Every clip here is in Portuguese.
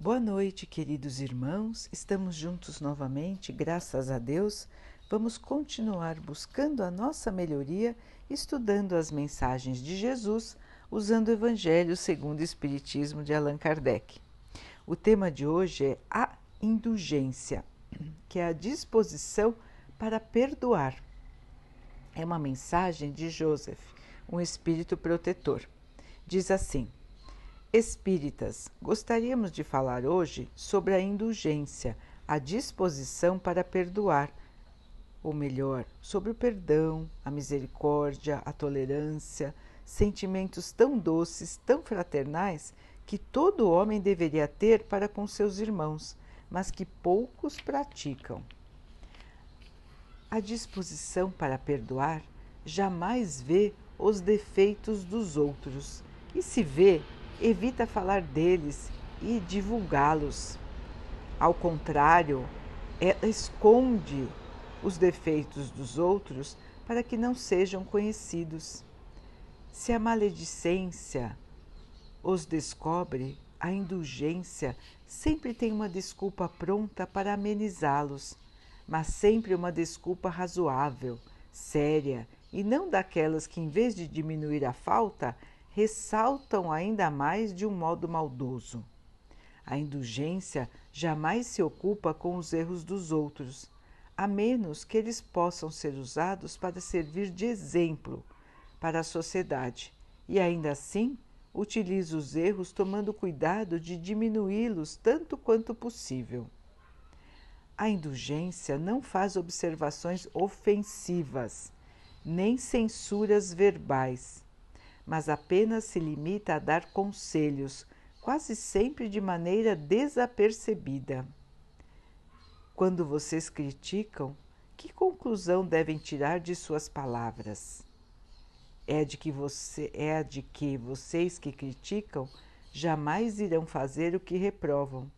Boa noite, queridos irmãos. Estamos juntos novamente, graças a Deus. Vamos continuar buscando a nossa melhoria, estudando as mensagens de Jesus, usando o Evangelho segundo o Espiritismo de Allan Kardec. O tema de hoje é a indulgência, que é a disposição para perdoar. É uma mensagem de Joseph, um espírito protetor. Diz assim: Espíritas, gostaríamos de falar hoje sobre a indulgência, a disposição para perdoar, ou melhor, sobre o perdão, a misericórdia, a tolerância, sentimentos tão doces, tão fraternais que todo homem deveria ter para com seus irmãos, mas que poucos praticam. A disposição para perdoar jamais vê os defeitos dos outros e se vê evita falar deles e divulgá-los. Ao contrário, ela esconde os defeitos dos outros para que não sejam conhecidos. Se a maledicência os descobre, a indulgência sempre tem uma desculpa pronta para amenizá-los, mas sempre uma desculpa razoável, séria e não daquelas que, em vez de diminuir a falta, ressaltam ainda mais de um modo maldoso. A indulgência jamais se ocupa com os erros dos outros, a menos que eles possam ser usados para servir de exemplo para a sociedade, e ainda assim utiliza os erros tomando cuidado de diminuí-los tanto quanto possível. A indulgência não faz observações ofensivas, nem censuras verbais mas apenas se limita a dar conselhos, quase sempre de maneira desapercebida. Quando vocês criticam, que conclusão devem tirar de suas palavras? É de que você é de que vocês que criticam jamais irão fazer o que reprovam,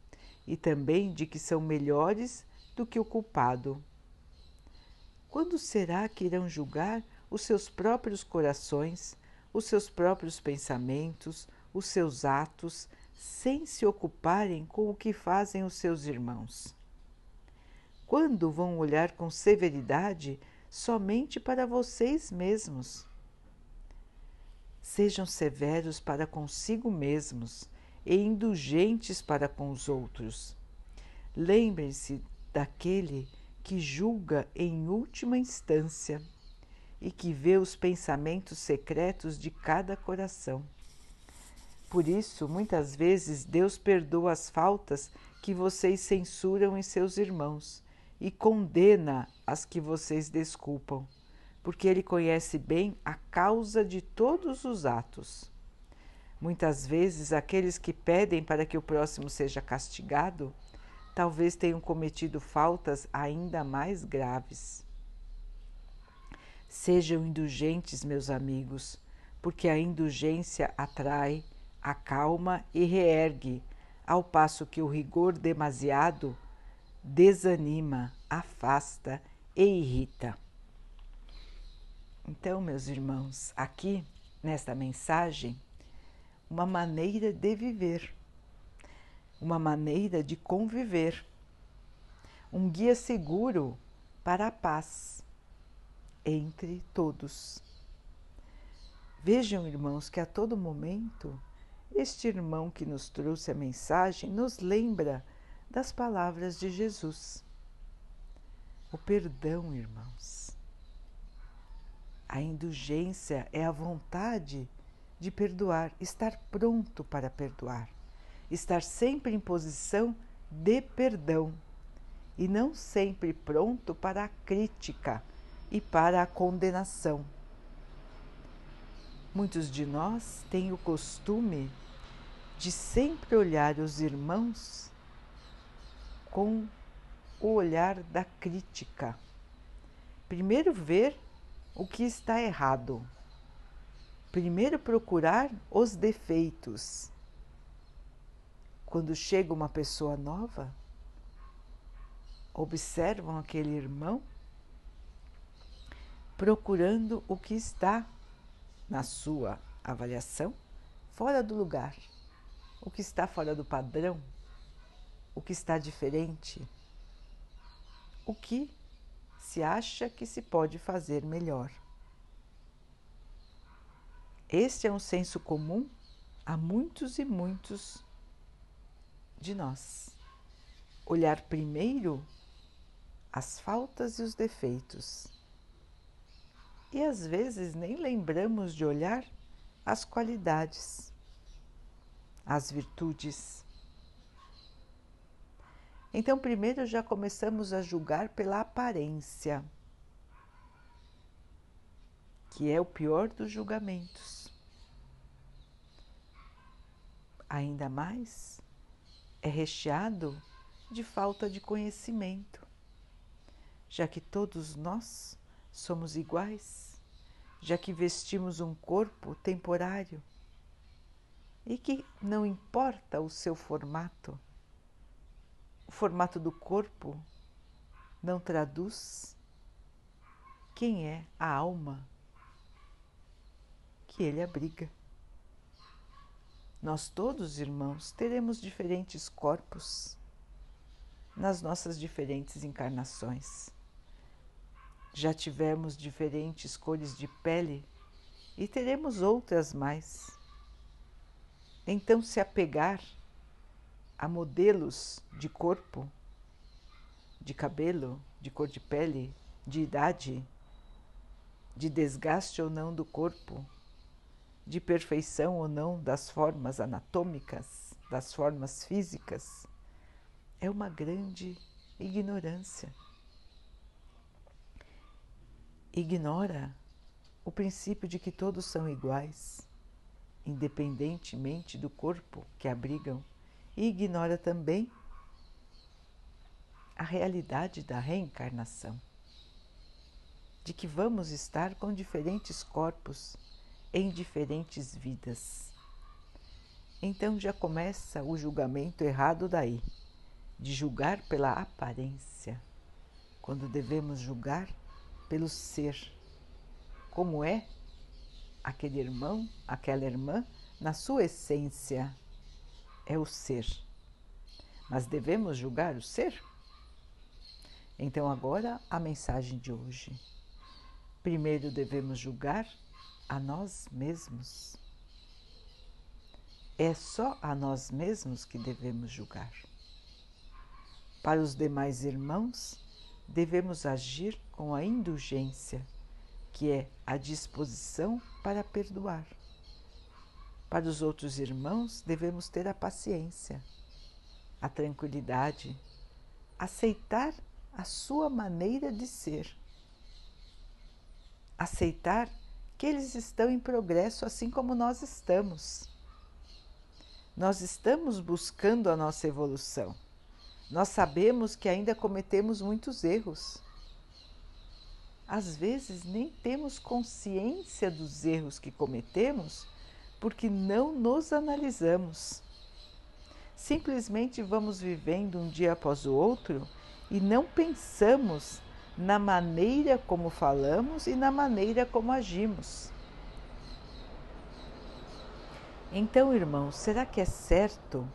e também de que são melhores do que o culpado. Quando será que irão julgar os seus próprios corações os seus próprios pensamentos, os seus atos, sem se ocuparem com o que fazem os seus irmãos. Quando vão olhar com severidade somente para vocês mesmos? Sejam severos para consigo mesmos e indulgentes para com os outros. Lembrem-se daquele que julga em última instância e que vê os pensamentos secretos de cada coração. Por isso, muitas vezes, Deus perdoa as faltas que vocês censuram em seus irmãos e condena as que vocês desculpam, porque Ele conhece bem a causa de todos os atos. Muitas vezes, aqueles que pedem para que o próximo seja castigado, talvez tenham cometido faltas ainda mais graves. Sejam indulgentes, meus amigos, porque a indulgência atrai, acalma e reergue, ao passo que o rigor demasiado desanima, afasta e irrita. Então, meus irmãos, aqui nesta mensagem, uma maneira de viver, uma maneira de conviver, um guia seguro para a paz entre todos. Vejam, irmãos, que a todo momento este irmão que nos trouxe a mensagem nos lembra das palavras de Jesus. O perdão, irmãos. A indulgência é a vontade de perdoar, estar pronto para perdoar, estar sempre em posição de perdão e não sempre pronto para a crítica e para a condenação. Muitos de nós têm o costume de sempre olhar os irmãos com o olhar da crítica. Primeiro ver o que está errado. Primeiro procurar os defeitos. Quando chega uma pessoa nova, observam aquele irmão procurando o que está, na sua avaliação, fora do lugar, o que está fora do padrão, o que está diferente, o que se acha que se pode fazer melhor. Este é um senso comum a muitos e muitos de nós. Olhar primeiro as faltas e os defeitos. E às vezes nem lembramos de olhar as qualidades, as virtudes. Então, primeiro já começamos a julgar pela aparência, que é o pior dos julgamentos. Ainda mais, é recheado de falta de conhecimento, já que todos nós somos iguais, já que vestimos um corpo temporário e que não importa o seu formato o formato do corpo não traduz quem é a alma que ele abriga. Nós todos, irmãos, teremos diferentes corpos nas nossas diferentes encarnações. Já tivemos diferentes cores de pele e teremos outras mais. Então, se apegar a modelos de corpo, de cabelo, de cor de pele, de idade, de desgaste ou não do corpo, de perfeição ou não das formas anatômicas, das formas físicas, é uma grande ignorância. Ignora o princípio de que todos são iguais, independentemente do corpo que abrigam e ignora também a realidade da reencarnação, de que vamos estar com diferentes corpos em diferentes vidas. Então já começa o julgamento errado daí, de julgar pela aparência, quando devemos julgar pelo ser, como é aquele irmão, aquela irmã, na sua essência é o ser. Mas devemos julgar o ser? Então, agora a mensagem de hoje. Primeiro devemos julgar a nós mesmos. É só a nós mesmos que devemos julgar. Para os demais irmãos, devemos agir com a indulgência, que é a disposição para perdoar. Para os outros irmãos, devemos ter a paciência, a tranquilidade, aceitar a sua maneira de ser, aceitar que eles estão em progresso assim como nós estamos. Nós estamos buscando a nossa evolução. Nós sabemos que ainda cometemos muitos erros. Às vezes nem temos consciência dos erros que cometemos porque não nos analisamos. Simplesmente vamos vivendo um dia após o outro e não pensamos na maneira como falamos e na maneira como agimos. Então, irmãos, será que é certo?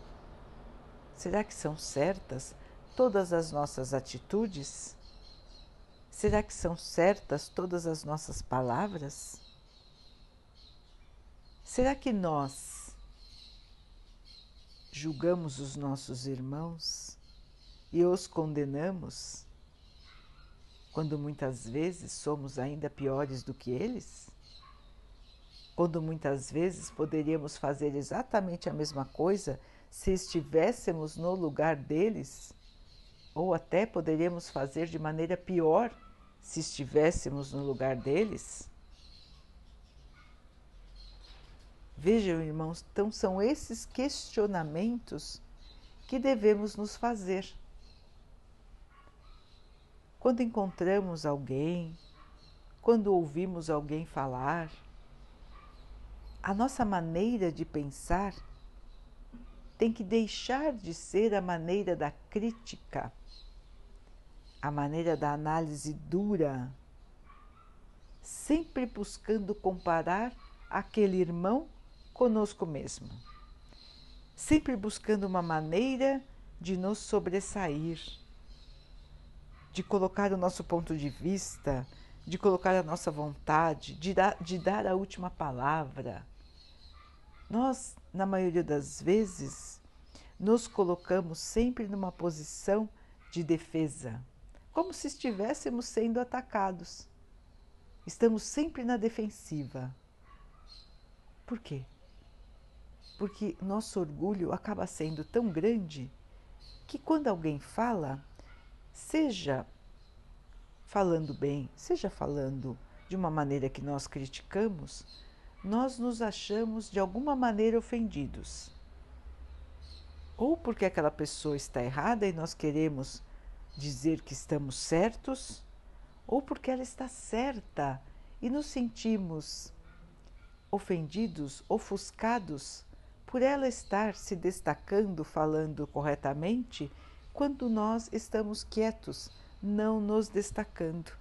Será que são certas todas as nossas atitudes? Será que são certas todas as nossas palavras? Será que nós julgamos os nossos irmãos e os condenamos quando muitas vezes somos ainda piores do que eles? Quando muitas vezes poderíamos fazer exatamente a mesma coisa se estivéssemos no lugar deles? Ou até poderíamos fazer de maneira pior se estivéssemos no lugar deles? Vejam, irmãos, então são esses questionamentos que devemos nos fazer. Quando encontramos alguém, quando ouvimos alguém falar, a nossa maneira de pensar tem que deixar de ser a maneira da crítica, a maneira da análise dura, sempre buscando comparar aquele irmão conosco mesmo, sempre buscando uma maneira de nos sobressair, de colocar o nosso ponto de vista, de colocar a nossa vontade, de dar, de dar a última palavra. Nós, na maioria das vezes, nos colocamos sempre numa posição de defesa, como se estivéssemos sendo atacados. Estamos sempre na defensiva. Por quê? Porque nosso orgulho acaba sendo tão grande que quando alguém fala, seja falando bem, seja falando de uma maneira que nós criticamos, nós nos achamos de alguma maneira ofendidos. Ou porque aquela pessoa está errada e nós queremos dizer que estamos certos, ou porque ela está certa e nos sentimos ofendidos, ofuscados por ela estar se destacando, falando corretamente, quando nós estamos quietos, não nos destacando.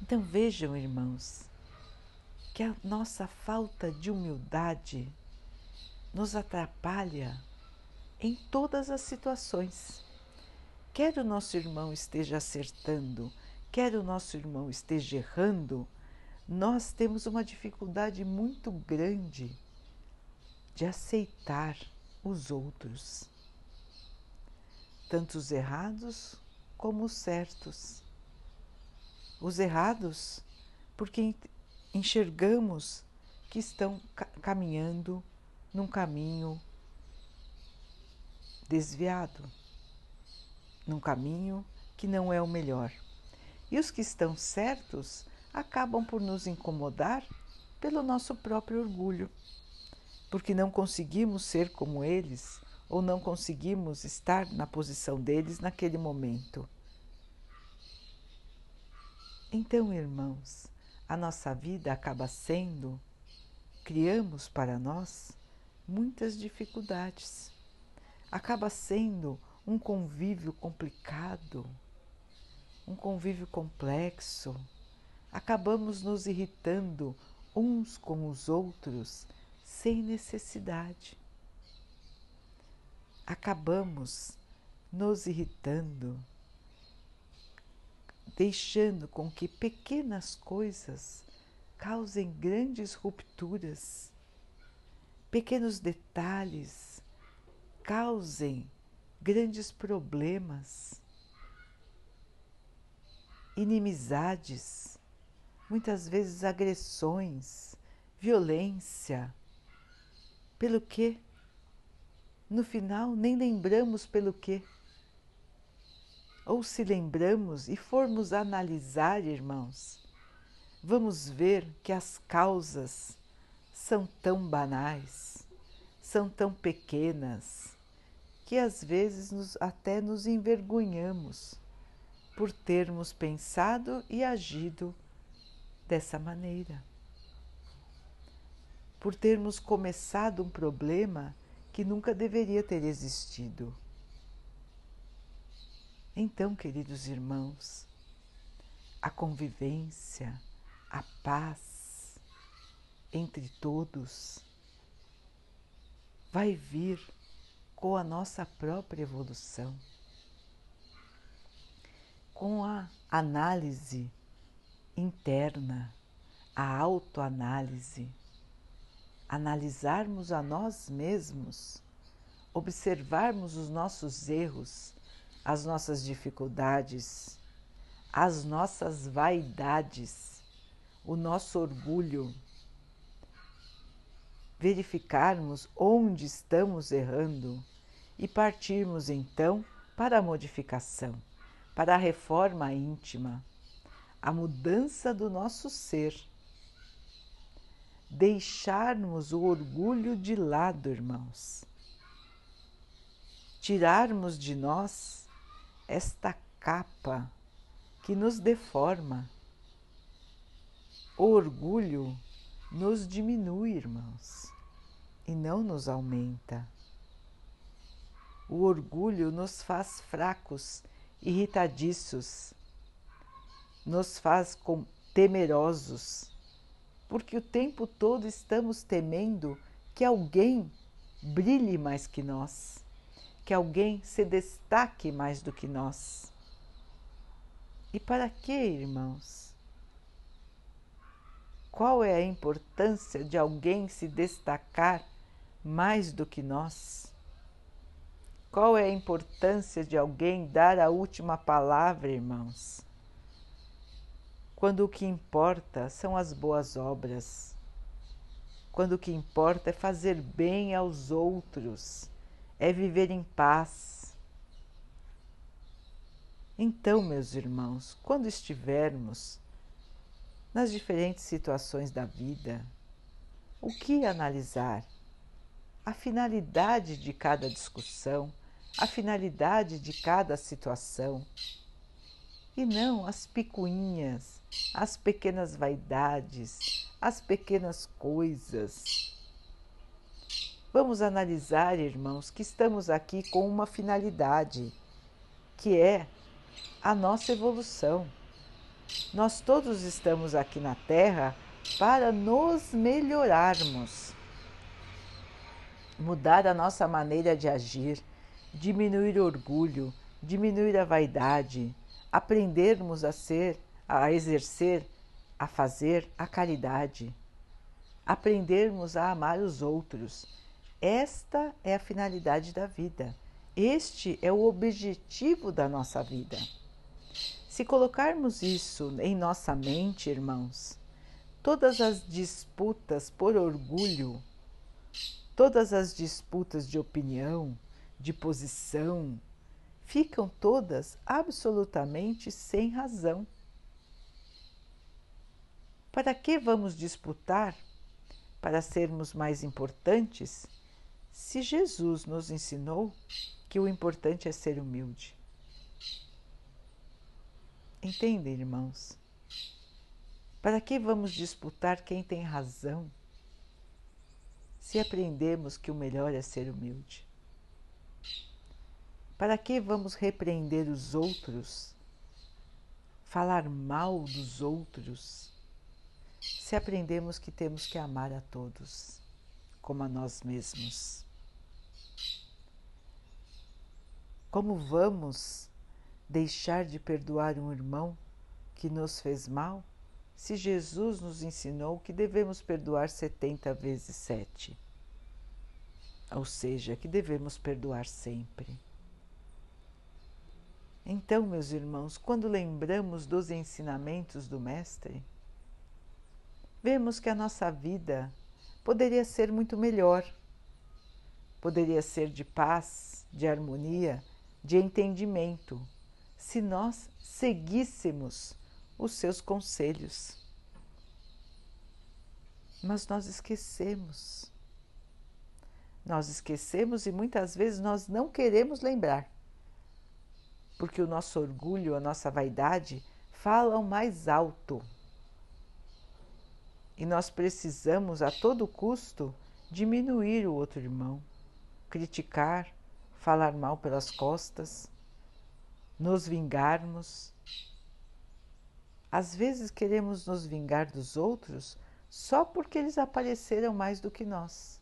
Então vejam, irmãos, que a nossa falta de humildade nos atrapalha em todas as situações. Quer o nosso irmão esteja acertando, quer o nosso irmão esteja errando, nós temos uma dificuldade muito grande de aceitar os outros, tanto os errados como os certos. Os errados, porque enxergamos que estão caminhando num caminho desviado, num caminho que não é o melhor. E os que estão certos acabam por nos incomodar pelo nosso próprio orgulho, porque não conseguimos ser como eles ou não conseguimos estar na posição deles naquele momento. Então, irmãos, a nossa vida acaba sendo, criamos para nós muitas dificuldades. Acaba sendo um convívio complicado, um convívio complexo. Acabamos nos irritando uns com os outros sem necessidade. Acabamos nos irritando, deixando com que pequenas coisas causem grandes rupturas pequenos detalhes causem grandes problemas, inimizades, muitas vezes agressões, violência. Pelo que? No final, nem lembramos pelo que. Ou se lembramos e formos analisar, irmãos, vamos ver que as causas são tão banais, são tão pequenas, que às vezes nos, até nos envergonhamos por termos pensado e agido dessa maneira. Por termos começado um problema que nunca deveria ter existido. Então, queridos irmãos, a convivência, a paz, entre todos vai vir com a nossa própria evolução, com a análise interna, a autoanálise, analisarmos a nós mesmos, observarmos os nossos erros, as nossas dificuldades, as nossas vaidades, o nosso orgulho verificarmos onde estamos errando e partirmos então para a modificação, para a reforma íntima, a mudança do nosso ser. Deixarmos o orgulho de lado, irmãos. Tirarmos de nós esta capa que nos deforma. O orgulho nos diminui, irmãos e não nos aumenta. O orgulho nos faz fracos, irritadiços, nos faz temerosos, porque o tempo todo estamos temendo que alguém brilhe mais que nós, que alguém se destaque mais do que nós. E para que, irmãos? Qual é a importância de alguém se destacar mais do que nós? Qual é a importância de alguém dar a última palavra, irmãos? Quando o que importa são as boas obras, quando o que importa é fazer bem aos outros, é viver em paz. Então, meus irmãos, quando estivermos nas diferentes situações da vida, o que analisar? A finalidade de cada discussão, a finalidade de cada situação e não as picuinhas, as pequenas vaidades, as pequenas coisas. Vamos analisar, irmãos, que estamos aqui com uma finalidade, que é a nossa evolução. Nós todos estamos aqui na Terra para nos melhorarmos, mudar a nossa maneira de agir, diminuir o orgulho, diminuir a vaidade, aprendermos a ser, a exercer, a fazer a caridade, aprendermos a amar os outros. Esta é a finalidade da vida. Este é o objetivo da nossa vida. Se colocarmos isso em nossa mente, irmãos, todas as disputas por orgulho, todas as disputas de opinião, de posição, ficam todas absolutamente sem razão. Para que vamos disputar para sermos mais importantes se Jesus nos ensinou que o importante é ser humilde? Entendem, irmãos? Para que vamos disputar quem tem razão se aprendemos que o melhor é ser humilde? Para que vamos repreender os outros, falar mal dos outros, se aprendemos que temos que amar a todos como a nós mesmos? Como vamos deixar de perdoar um irmão que nos fez mal se Jesus nos ensinou que devemos perdoar 70 vezes 7? Ou seja, que devemos perdoar sempre. Então, meus irmãos, quando lembramos dos ensinamentos do Mestre, vemos que a nossa vida poderia ser muito melhor, poderia ser de paz, de harmonia, de entendimento, se nós seguíssemos os seus conselhos. Mas nós esquecemos. Nós esquecemos e muitas vezes nós não queremos lembrar porque o nosso orgulho, a nossa vaidade falam mais alto. E nós precisamos a todo custo diminuir o outro irmão, criticar, falar mal pelas costas, nos vingarmos. Às vezes queremos nos vingar dos outros só porque eles apareceram mais do que nós,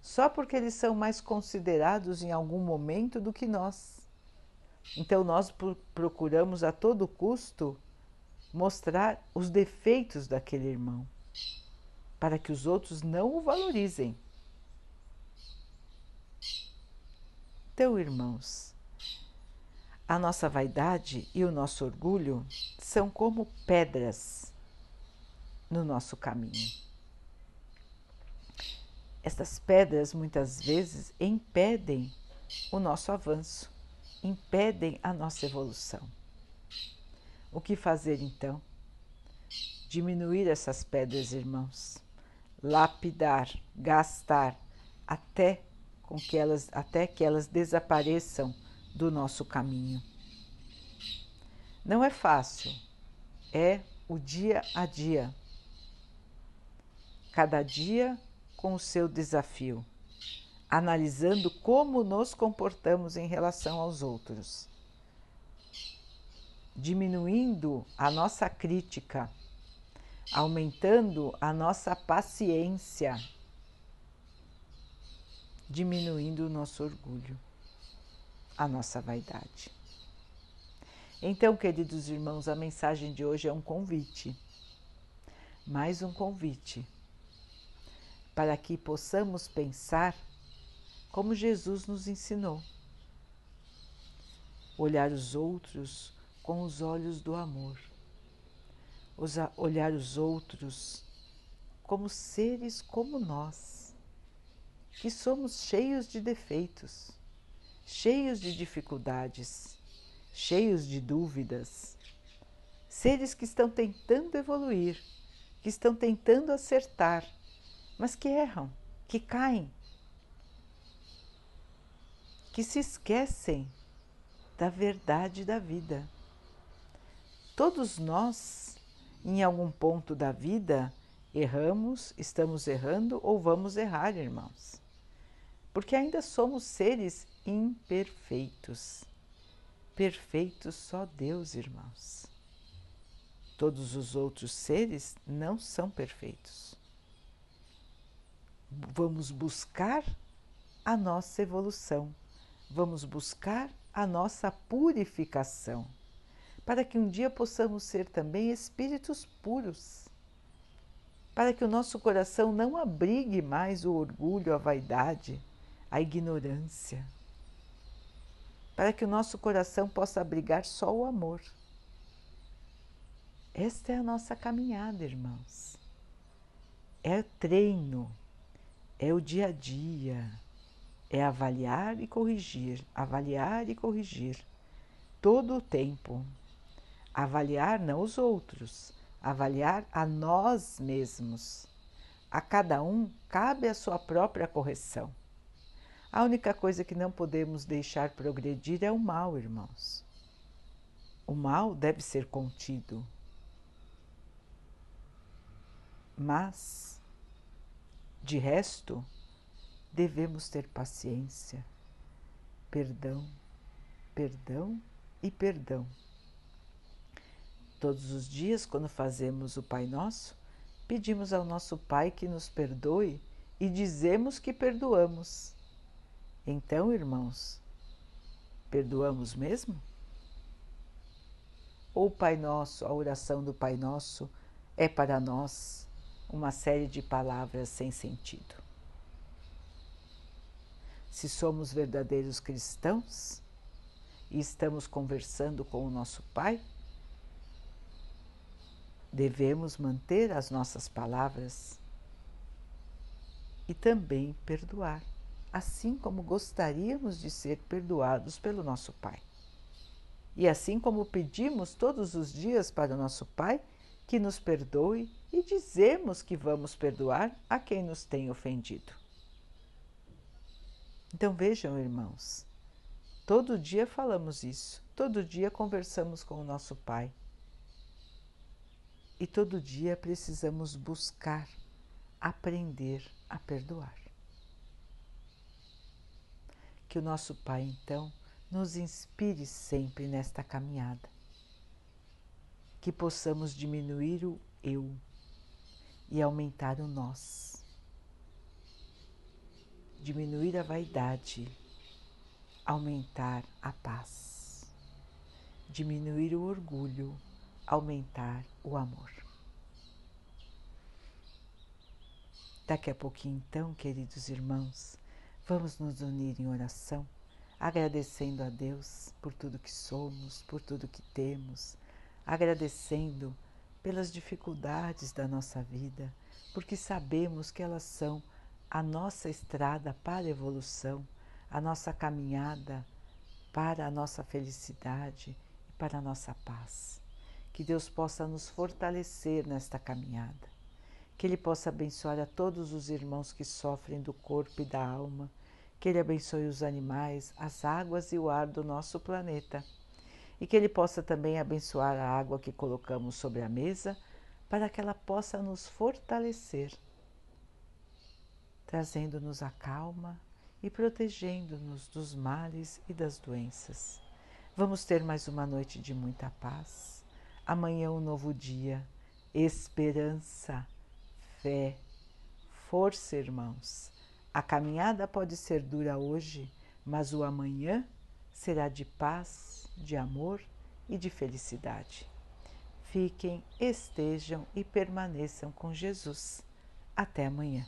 só porque eles são mais considerados em algum momento do que nós. Então nós procuramos a todo custo mostrar os defeitos daquele irmão, para que os outros não o valorizem. Então, irmãos, a nossa vaidade e o nosso orgulho são como pedras no nosso caminho. Estas pedras muitas vezes impedem o nosso avanço impedem a nossa evolução. O que fazer então? Diminuir essas pedras, irmãos, lapidar, gastar até com que elas até que elas desapareçam do nosso caminho. Não é fácil, é o dia a dia. Cada dia com o seu desafio analisando como nos comportamos em relação aos outros, diminuindo a nossa crítica, aumentando a nossa paciência diminuindo o nosso orgulho, a nossa vaidade. Então, queridos irmãos, a mensagem de hoje é um convite, mais um convite, para que possamos pensar como Jesus nos ensinou. Olhar os outros com os olhos do amor, olhar os outros como seres como nós, que somos cheios de defeitos, cheios de dificuldades, cheios de dúvidas, seres que estão tentando evoluir, que estão tentando acertar, mas que erram, que caem, que se esquecem da verdade da vida. Todos nós, em algum ponto da vida, Erramos, estamos errando ou vamos errar, irmãos. Porque ainda somos seres imperfeitos. Perfeitos só Deus, irmãos. Todos os outros seres não são perfeitos. Vamos buscar a nossa evolução, vamos buscar a nossa purificação, para que um dia possamos ser também espíritos puros para que o nosso coração não abrigue mais o orgulho, a vaidade, a ignorância, para que o nosso coração possa abrigar só o amor. Esta é a nossa caminhada, irmãos. É treino, é o dia a dia, é avaliar e corrigir, avaliar e corrigir todo o tempo. Avaliar não os outros, avaliar a nós mesmos. A cada um cabe a sua própria correção. A única coisa que não podemos deixar progredir é o mal, irmãos. O mal deve ser contido. Mas, de resto, devemos ter paciência, perdão, perdão e perdão. Todos os dias, quando fazemos o Pai Nosso, pedimos ao nosso Pai que nos perdoe e dizemos que perdoamos. Então, irmãos, perdoamos mesmo? Ou o Pai Nosso, a oração do Pai Nosso, é para nós uma série de palavras sem sentido? Se somos verdadeiros cristãos e estamos conversando com o nosso Pai, Devemos manter as nossas palavras e também perdoar, assim como gostaríamos de ser perdoados pelo nosso Pai. E assim como pedimos todos os dias para o nosso Pai que nos perdoe e dizemos que vamos perdoar a quem nos tem ofendido. Então vejam, irmãos, todo dia falamos isso, todo dia conversamos com o nosso Pai e todo dia precisamos buscar aprender a perdoar. Que o nosso Pai, então, nos inspire sempre nesta caminhada. Que possamos diminuir o eu e aumentar o nós. Diminuir a vaidade, aumentar a paz. Diminuir o orgulho, aumentar o amor. Daqui a pouquinho, então, queridos irmãos, vamos nos unir em oração, agradecendo a Deus por tudo que somos, por tudo que temos, agradecendo pelas dificuldades da nossa vida, porque sabemos que elas são a nossa estrada para a evolução, a nossa caminhada para a nossa felicidade e para a nossa paz. Que Deus possa nos fortalecer nesta caminhada. Que Ele possa abençoar a todos os irmãos que sofrem do corpo e da alma. Que Ele abençoe os animais, as águas e o ar do nosso planeta. E que Ele possa também abençoar a água que colocamos sobre a mesa, para que ela possa nos fortalecer, trazendo-nos a calma e protegendo-nos dos males e das doenças. Vamos ter mais uma noite de muita paz Amanhã um novo dia, esperança, fé, força, irmãos. A caminhada pode ser dura hoje, mas o amanhã será de paz, de amor e de felicidade. Fiquem, estejam e permaneçam com Jesus. Até amanhã.